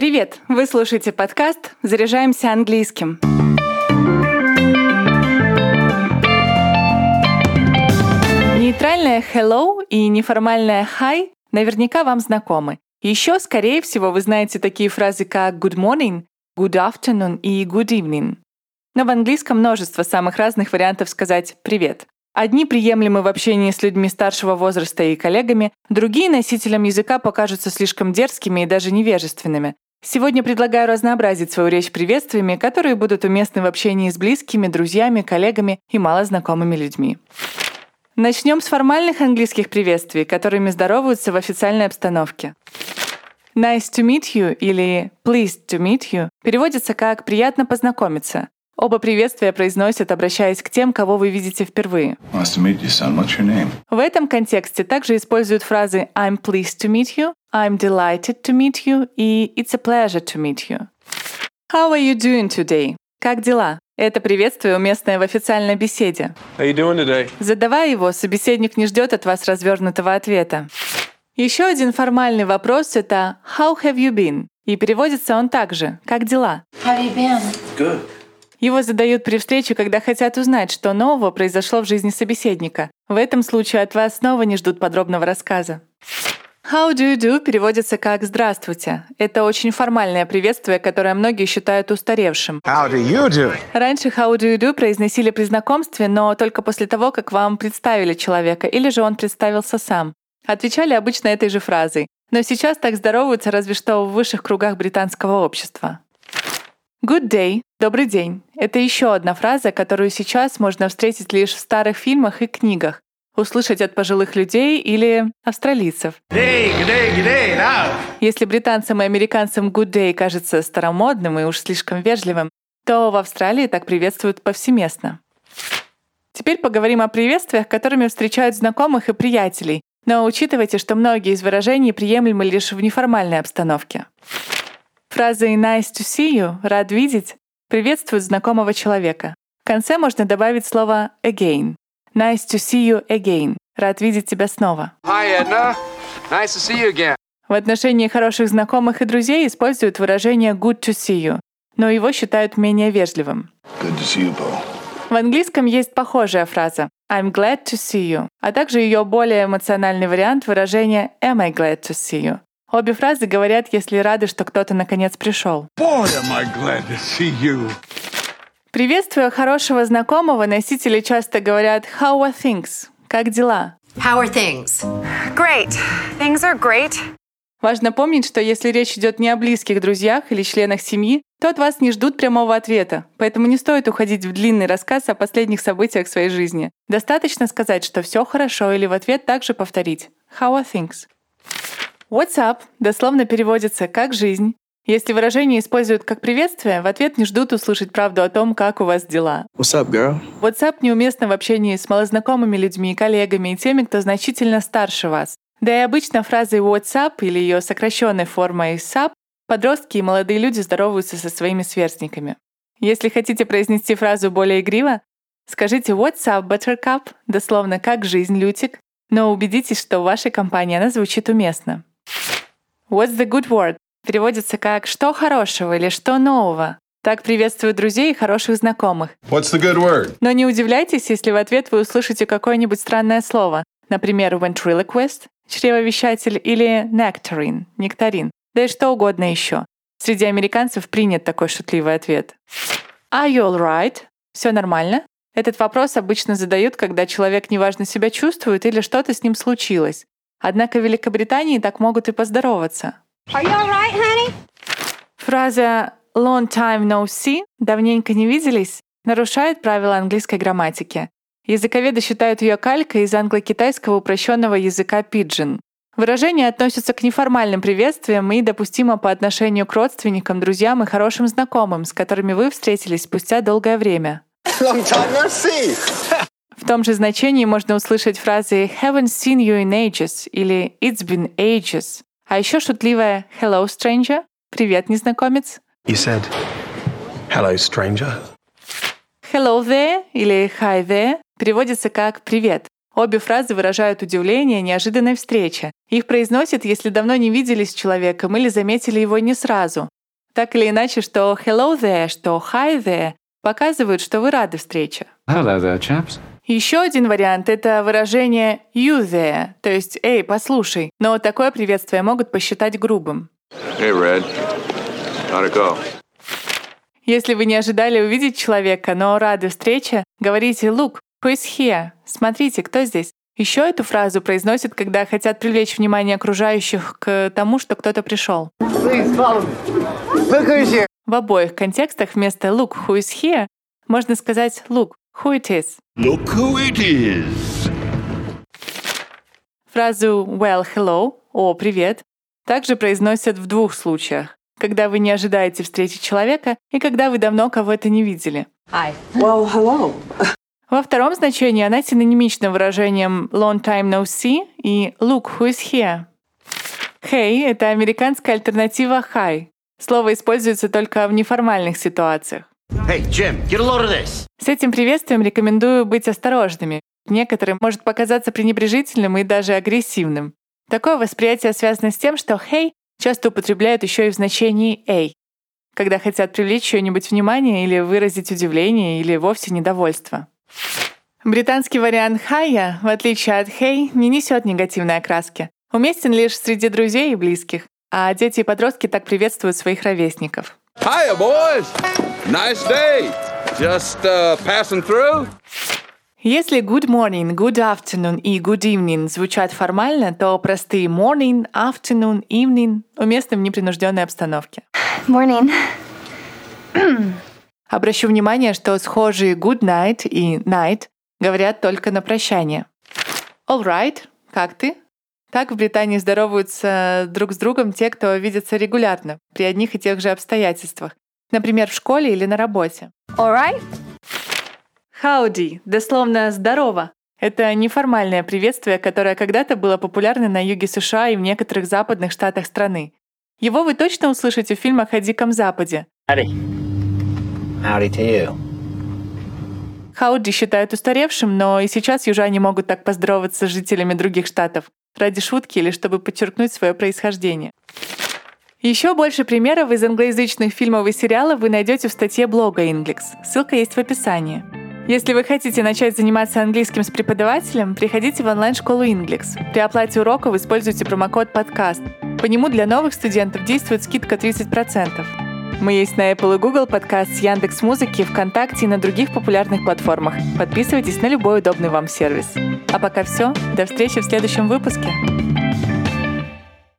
Привет! Вы слушаете подкаст «Заряжаемся английским». Нейтральное hello и неформальное hi наверняка вам знакомы. Еще, скорее всего, вы знаете такие фразы, как good morning, good afternoon и good evening. Но в английском множество самых разных вариантов сказать «привет». Одни приемлемы в общении с людьми старшего возраста и коллегами, другие носителям языка покажутся слишком дерзкими и даже невежественными. Сегодня предлагаю разнообразить свою речь приветствиями, которые будут уместны в общении с близкими, друзьями, коллегами и малознакомыми людьми. Начнем с формальных английских приветствий, которыми здороваются в официальной обстановке. Nice to meet you или pleased to meet you переводится как «приятно познакомиться». Оба приветствия произносят, обращаясь к тем, кого вы видите впервые. Nice to meet you, son. What's your name? В этом контексте также используют фразы I'm pleased to meet you, I'm delighted to meet you и It's a pleasure to meet you. How are you doing today? Как дела? Это приветствие уместное в официальной беседе. How you doing today? Задавая его, собеседник не ждет от вас развернутого ответа. Еще один формальный вопрос — это «How have you been?» И переводится он также «Как дела?». Его задают при встрече, когда хотят узнать, что нового произошло в жизни собеседника. В этом случае от вас снова не ждут подробного рассказа. How do you do переводится как «здравствуйте». Это очень формальное приветствие, которое многие считают устаревшим. How do you do? Раньше how do you do произносили при знакомстве, но только после того, как вам представили человека, или же он представился сам. Отвечали обычно этой же фразой. Но сейчас так здороваются разве что в высших кругах британского общества. Good day — добрый день. Это еще одна фраза, которую сейчас можно встретить лишь в старых фильмах и книгах, услышать от пожилых людей или австралийцев. Day, good day, now. Если британцам и американцам good day кажется старомодным и уж слишком вежливым, то в Австралии так приветствуют повсеместно. Теперь поговорим о приветствиях, которыми встречают знакомых и приятелей, но учитывайте, что многие из выражений приемлемы лишь в неформальной обстановке. Фразой «nice to see you» — «рад видеть» приветствуют знакомого человека. В конце можно добавить слово «again». «Nice to see you again» — «рад видеть тебя снова». Hi, Edna. Nice to see you again. В отношении хороших знакомых и друзей используют выражение good to see you, но его считают менее вежливым. Good to see you, Bo. В английском есть похожая фраза I'm glad to see you, а также ее более эмоциональный вариант выражения Am I glad to see you. Обе фразы говорят, если рады, что кто-то наконец пришел. Boy, am I glad to see you. Приветствуя хорошего знакомого, носители часто говорят How are things? Как дела? How are things? Great. Things are great. Важно помнить, что если речь идет не о близких друзьях или членах семьи, то от вас не ждут прямого ответа, поэтому не стоит уходить в длинный рассказ о последних событиях своей жизни. Достаточно сказать, что все хорошо, или в ответ также повторить «How are things?». What's up дословно переводится как «жизнь». Если выражение используют как приветствие, в ответ не ждут услышать правду о том, как у вас дела. What's up, girl? WhatsApp неуместно в общении с малознакомыми людьми, коллегами и теми, кто значительно старше вас. Да и обычно фразой WhatsApp или ее сокращенной формой SAP подростки и молодые люди здороваются со своими сверстниками. Если хотите произнести фразу более игриво, скажите What's up, Buttercup, дословно как жизнь, Лютик, но убедитесь, что в вашей компании она звучит уместно. What's the good word? Переводится как «что хорошего» или «что нового». Так приветствуют друзей и хороших знакомых. What's the good word? Но не удивляйтесь, если в ответ вы услышите какое-нибудь странное слово. Например, ventriloquist — чревовещатель или nectarine — нектарин. Да и что угодно еще. Среди американцев принят такой шутливый ответ. Are you alright? Все нормально? Этот вопрос обычно задают, когда человек неважно себя чувствует или что-то с ним случилось. Однако в Великобритании так могут и поздороваться. Are you alright, honey? Фраза «long time no see» — «давненько не виделись» нарушает правила английской грамматики. Языковеды считают ее калькой из англо-китайского упрощенного языка pidgin. Выражение относится к неформальным приветствиям и допустимо по отношению к родственникам, друзьям и хорошим знакомым, с которыми вы встретились спустя долгое время. Long time no see. В том же значении можно услышать фразы «haven't seen you in ages» или «it's been ages». А еще шутливая «hello, stranger» — «привет, незнакомец», You said, hello, stranger. «hello there» или «hi there» переводится как «привет». Обе фразы выражают удивление неожиданной встрече. Их произносят, если давно не виделись с человеком или заметили его не сразу. Так или иначе, что hello there, что hi there показывают, что вы рады встрече. Hello there, chaps. Еще один вариант — это выражение you there, то есть «эй, послушай», но такое приветствие могут посчитать грубым. Hey, Red. Go? Если вы не ожидали увидеть человека, но рады встрече, говорите «look, who is here?» Смотрите, кто здесь? Еще эту фразу произносят, когда хотят привлечь внимание окружающих к тому, что кто-то пришел. В обоих контекстах вместо «look, who is here» можно сказать «look, who it is». Look who it is. Фразу «well, hello» — «о, привет» также произносят в двух случаях. Когда вы не ожидаете встречи человека и когда вы давно кого-то не видели. Well, hello. Во втором значении она синонимична выражением long time no see и look who is here. Hey — это американская альтернатива hi. Слово используется только в неформальных ситуациях. Hey, Jim, get a load of this. С этим приветствием рекомендую быть осторожными. Некоторым может показаться пренебрежительным и даже агрессивным. Такое восприятие связано с тем, что «hey» часто употребляют еще и в значении «эй», когда хотят привлечь чье-нибудь внимание или выразить удивление или вовсе недовольство. Британский вариант «хая», в отличие от «hey», не несет негативной окраски. Уместен лишь среди друзей и близких, а дети и подростки так приветствуют своих ровесников. Hiya, boys. Nice day. Just uh, passing through. Если good morning, good afternoon и good evening звучат формально, то простые morning, afternoon, evening уместны в непринужденной обстановке. Morning. Обращу внимание, что схожие good night и night говорят только на прощание. All right, как ты? Так в Британии здороваются друг с другом те, кто видится регулярно, при одних и тех же обстоятельствах. Например, в школе или на работе. All right. Howdy, дословно «здорово». Это неформальное приветствие, которое когда-то было популярно на юге США и в некоторых западных штатах страны. Его вы точно услышите в фильмах о Диком Западе. Howdy. Howdy to you. Хауди считают устаревшим, но и сейчас южане могут так поздороваться с жителями других штатов ради шутки или чтобы подчеркнуть свое происхождение. Еще больше примеров из англоязычных фильмов и сериалов вы найдете в статье блога Inglix. Ссылка есть в описании. Если вы хотите начать заниматься английским с преподавателем, приходите в онлайн-школу Inglix. При оплате уроков используйте промокод «Подкаст». По нему для новых студентов действует скидка 30%. Мы есть на Apple и Google подкаст с Яндекс Музыки, ВКонтакте и на других популярных платформах. Подписывайтесь на любой удобный вам сервис. А пока все. До встречи в следующем выпуске.